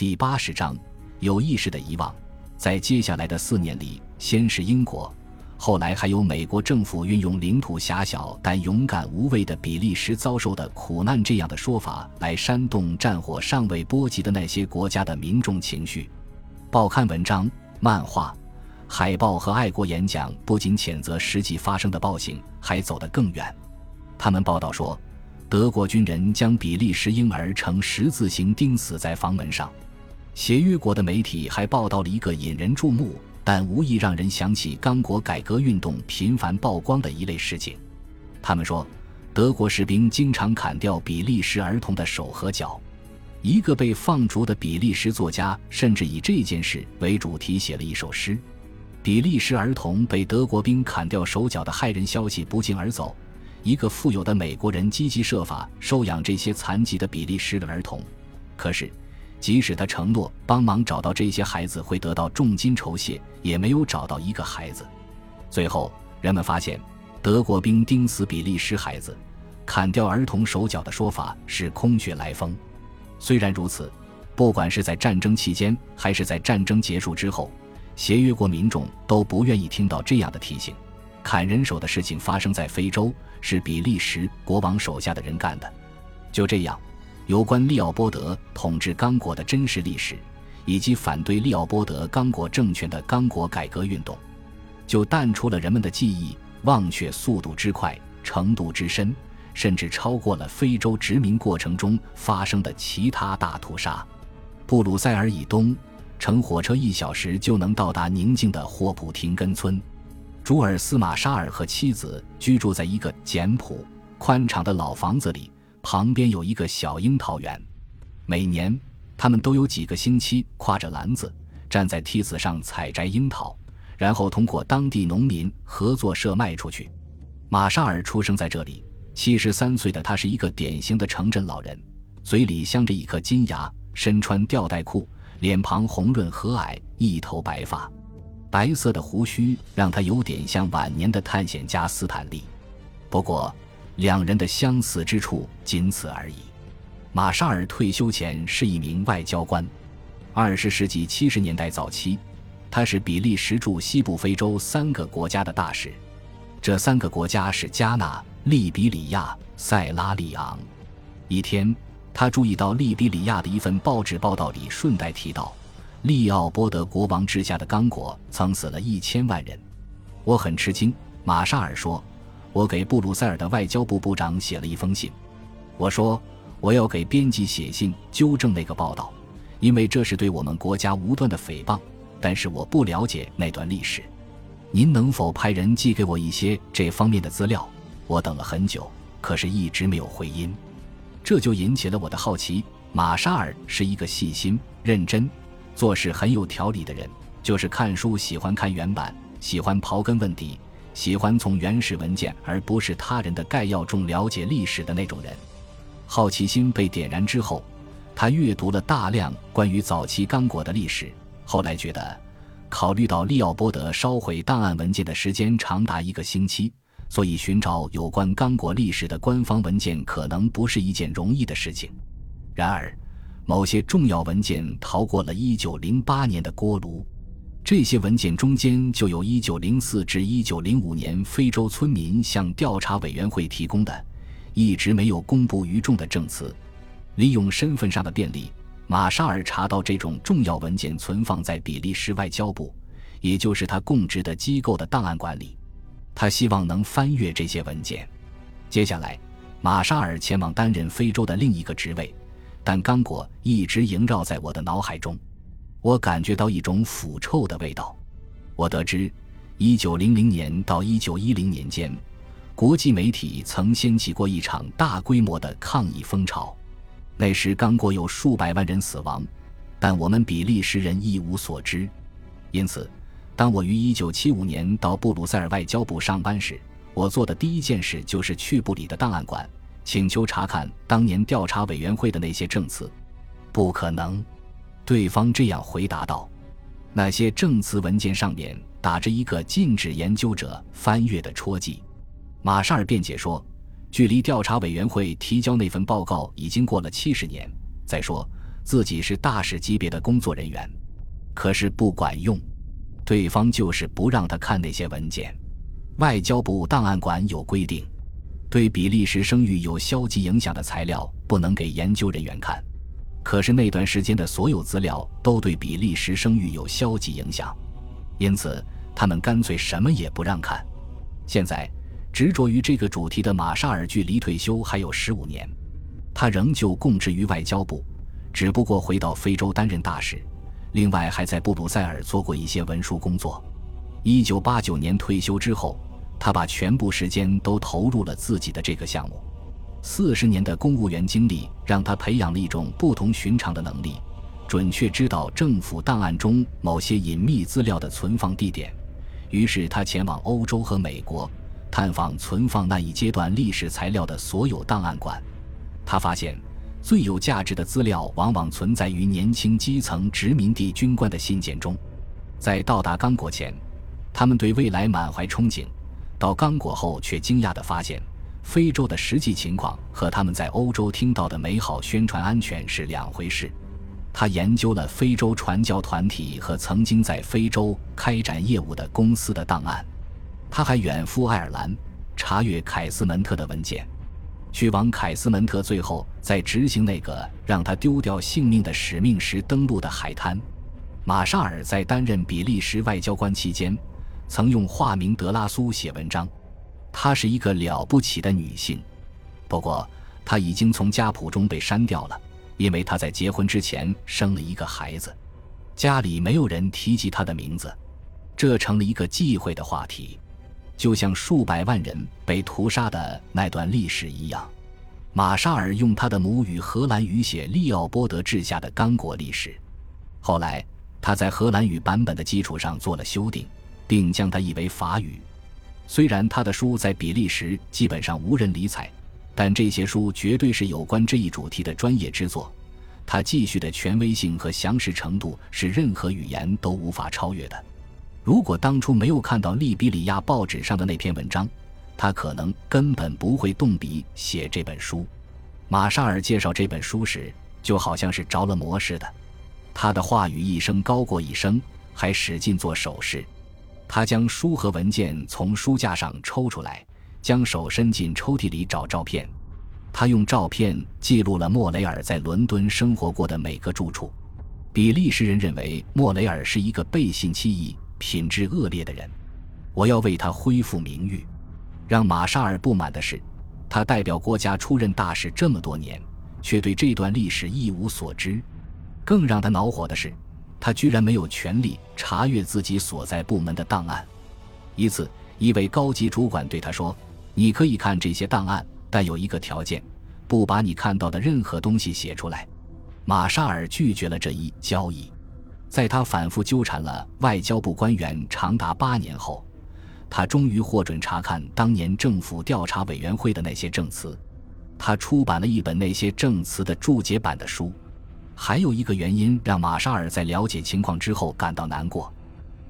第八十章，有意识的遗忘。在接下来的四年里，先是英国，后来还有美国政府运用领土狭小但勇敢无畏的比利时遭受的苦难这样的说法来煽动战火尚未波及的那些国家的民众情绪。报刊文章、漫画、海报和爱国演讲不仅谴责实际发生的暴行，还走得更远。他们报道说。德国军人将比利时婴儿呈十字形钉死在房门上。协约国的媒体还报道了一个引人注目但无意让人想起刚果改革运动频繁曝光的一类事情。他们说，德国士兵经常砍掉比利时儿童的手和脚。一个被放逐的比利时作家甚至以这件事为主题写了一首诗。比利时儿童被德国兵砍掉手脚的骇人消息不胫而走。一个富有的美国人积极设法收养这些残疾的比利时的儿童，可是，即使他承诺帮忙找到这些孩子会得到重金酬谢，也没有找到一个孩子。最后，人们发现，德国兵钉死比利时孩子、砍掉儿童手脚的说法是空穴来风。虽然如此，不管是在战争期间还是在战争结束之后，协约国民众都不愿意听到这样的提醒。砍人手的事情发生在非洲。是比利时国王手下的人干的。就这样，有关利奥波德统治刚果的真实历史，以及反对利奥波德刚果政权的刚果改革运动，就淡出了人们的记忆，忘却速度之快、程度之深，甚至超过了非洲殖民过程中发生的其他大屠杀。布鲁塞尔以东，乘火车一小时就能到达宁静的霍普廷根村。朱尔斯·马沙尔和妻子居住在一个简朴、宽敞的老房子里，旁边有一个小樱桃园。每年，他们都有几个星期挎着篮子站在梯子上采摘樱桃，然后通过当地农民合作社卖出去。马沙尔出生在这里，七十三岁的他是一个典型的城镇老人，嘴里镶着一颗金牙，身穿吊带裤，脸庞红润和蔼，一头白发。白色的胡须让他有点像晚年的探险家斯坦利，不过两人的相似之处仅此而已。马沙尔退休前是一名外交官，二十世纪七十年代早期，他是比利时驻西部非洲三个国家的大使，这三个国家是加纳、利比里亚、塞拉利昂。一天，他注意到利比里亚的一份报纸报道里顺带提到。利奥波德国王治下的刚果曾死了一千万人，我很吃惊。马沙尔说：“我给布鲁塞尔的外交部部长写了一封信，我说我要给编辑写信纠正那个报道，因为这是对我们国家无端的诽谤。但是我不了解那段历史，您能否派人寄给我一些这方面的资料？”我等了很久，可是一直没有回音，这就引起了我的好奇。马沙尔是一个细心、认真。做事很有条理的人，就是看书喜欢看原版，喜欢刨根问底，喜欢从原始文件而不是他人的概要中了解历史的那种人。好奇心被点燃之后，他阅读了大量关于早期刚果的历史。后来觉得，考虑到利奥波德烧毁档案文件的时间长达一个星期，所以寻找有关刚果历史的官方文件可能不是一件容易的事情。然而。某些重要文件逃过了1908年的锅炉，这些文件中间就有1904至1905年非洲村民向调查委员会提供的，一直没有公布于众的证词。利用身份上的便利，马沙尔查到这种重要文件存放在比利时外交部，也就是他供职的机构的档案馆里。他希望能翻阅这些文件。接下来，马沙尔前往担任非洲的另一个职位。但刚果一直萦绕在我的脑海中，我感觉到一种腐臭的味道。我得知，1900年到1910年间，国际媒体曾掀起过一场大规模的抗议风潮。那时刚果有数百万人死亡，但我们比利时人一无所知。因此，当我于1975年到布鲁塞尔外交部上班时，我做的第一件事就是去部里的档案馆。请求查看当年调查委员会的那些证词，不可能。对方这样回答道：“那些证词文件上面打着一个禁止研究者翻阅的戳记。”马沙尔辩解说：“距离调查委员会提交那份报告已经过了七十年。再说，自己是大使级别的工作人员，可是不管用，对方就是不让他看那些文件。外交部档案馆有规定，对比利时声誉有消极影响的材料不能给研究人员看。可是那段时间的所有资料都对比利时声誉有消极影响，因此他们干脆什么也不让看。现在执着于这个主题的马沙尔距离退休还有十五年，他仍旧供职于外交部，只不过回到非洲担任大使，另外还在布鲁塞尔做过一些文书工作。一九八九年退休之后，他把全部时间都投入了自己的这个项目。四十年的公务员经历让他培养了一种不同寻常的能力，准确知道政府档案中某些隐秘资料的存放地点。于是他前往欧洲和美国，探访存放那一阶段历史材料的所有档案馆。他发现，最有价值的资料往往存在于年轻基层殖民地军官的信件中。在到达刚果前，他们对未来满怀憧憬；到刚果后，却惊讶地发现。非洲的实际情况和他们在欧洲听到的美好宣传安全是两回事。他研究了非洲传教团体和曾经在非洲开展业务的公司的档案。他还远赴爱尔兰查阅凯斯门特的文件。去往凯斯门特，最后在执行那个让他丢掉性命的使命时登陆的海滩。马沙尔在担任比利时外交官期间，曾用化名德拉苏写文章。她是一个了不起的女性，不过她已经从家谱中被删掉了，因为她在结婚之前生了一个孩子，家里没有人提及她的名字，这成了一个忌讳的话题，就像数百万人被屠杀的那段历史一样。马沙尔用他的母语荷兰语写利奥波德治下的刚果历史，后来他在荷兰语版本的基础上做了修订，并将它译为法语。虽然他的书在比利时基本上无人理睬，但这些书绝对是有关这一主题的专业之作。他继续的权威性和详实程度是任何语言都无法超越的。如果当初没有看到利比里亚报纸上的那篇文章，他可能根本不会动笔写这本书。马沙尔介绍这本书时，就好像是着了魔似的，他的话语一声高过一声，还使劲做手势。他将书和文件从书架上抽出来，将手伸进抽屉里找照片。他用照片记录了莫雷尔在伦敦生活过的每个住处。比利时人认为莫雷尔是一个背信弃义、品质恶劣的人。我要为他恢复名誉。让马沙尔不满的是，他代表国家出任大使这么多年，却对这段历史一无所知。更让他恼火的是。他居然没有权利查阅自己所在部门的档案。一次，一位高级主管对他说：“你可以看这些档案，但有一个条件，不把你看到的任何东西写出来。”马沙尔拒绝了这一交易。在他反复纠缠了外交部官员长达八年后，他终于获准查看当年政府调查委员会的那些证词。他出版了一本那些证词的注解版的书。还有一个原因让马沙尔在了解情况之后感到难过。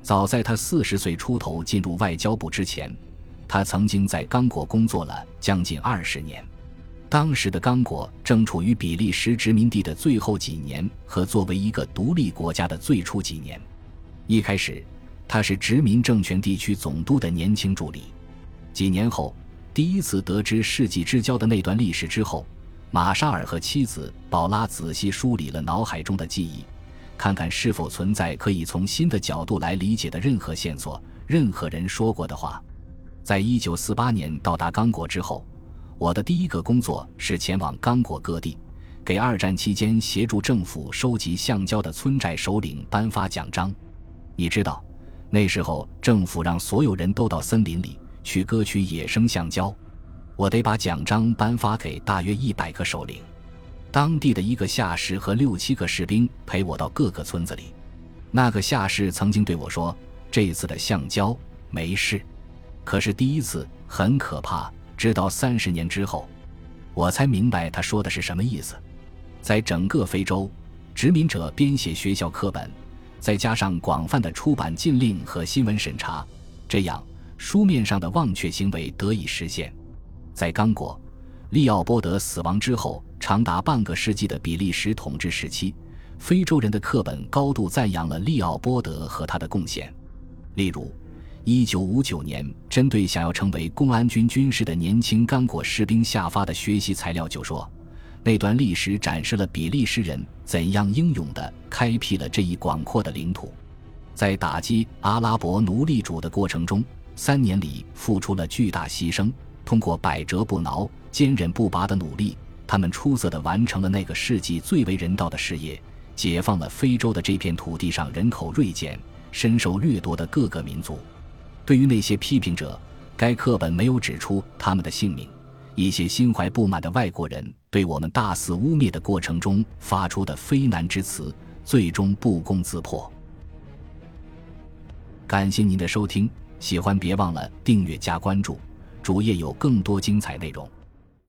早在他四十岁出头进入外交部之前，他曾经在刚果工作了将近二十年。当时的刚果正处于比利时殖民地的最后几年和作为一个独立国家的最初几年。一开始，他是殖民政权地区总督的年轻助理。几年后，第一次得知世纪之交的那段历史之后。马沙尔和妻子宝拉仔细梳理了脑海中的记忆，看看是否存在可以从新的角度来理解的任何线索、任何人说过的话。在一九四八年到达刚果之后，我的第一个工作是前往刚果各地，给二战期间协助政府收集橡胶的村寨首领颁发奖章。你知道，那时候政府让所有人都到森林里去割取野生橡胶。我得把奖章颁发给大约一百个首领，当地的一个下士和六七个士兵陪我到各个村子里。那个下士曾经对我说：“这次的橡胶没事。”可是第一次很可怕。直到三十年之后，我才明白他说的是什么意思。在整个非洲，殖民者编写学校课本，再加上广泛的出版禁令和新闻审查，这样书面上的忘却行为得以实现。在刚果，利奥波德死亡之后，长达半个世纪的比利时统治时期，非洲人的课本高度赞扬了利奥波德和他的贡献。例如，1959年针对想要成为公安军军士的年轻刚果士兵下发的学习材料就说，那段历史展示了比利时人怎样英勇地开辟了这一广阔的领土，在打击阿拉伯奴隶主的过程中，三年里付出了巨大牺牲。通过百折不挠、坚韧不拔的努力，他们出色地完成了那个世纪最为人道的事业，解放了非洲的这片土地上人口锐减、深受掠夺的各个民族。对于那些批评者，该课本没有指出他们的姓名。一些心怀不满的外国人对我们大肆污蔑的过程中发出的非难之词，最终不攻自破。感谢您的收听，喜欢别忘了订阅加关注。主页有更多精彩内容。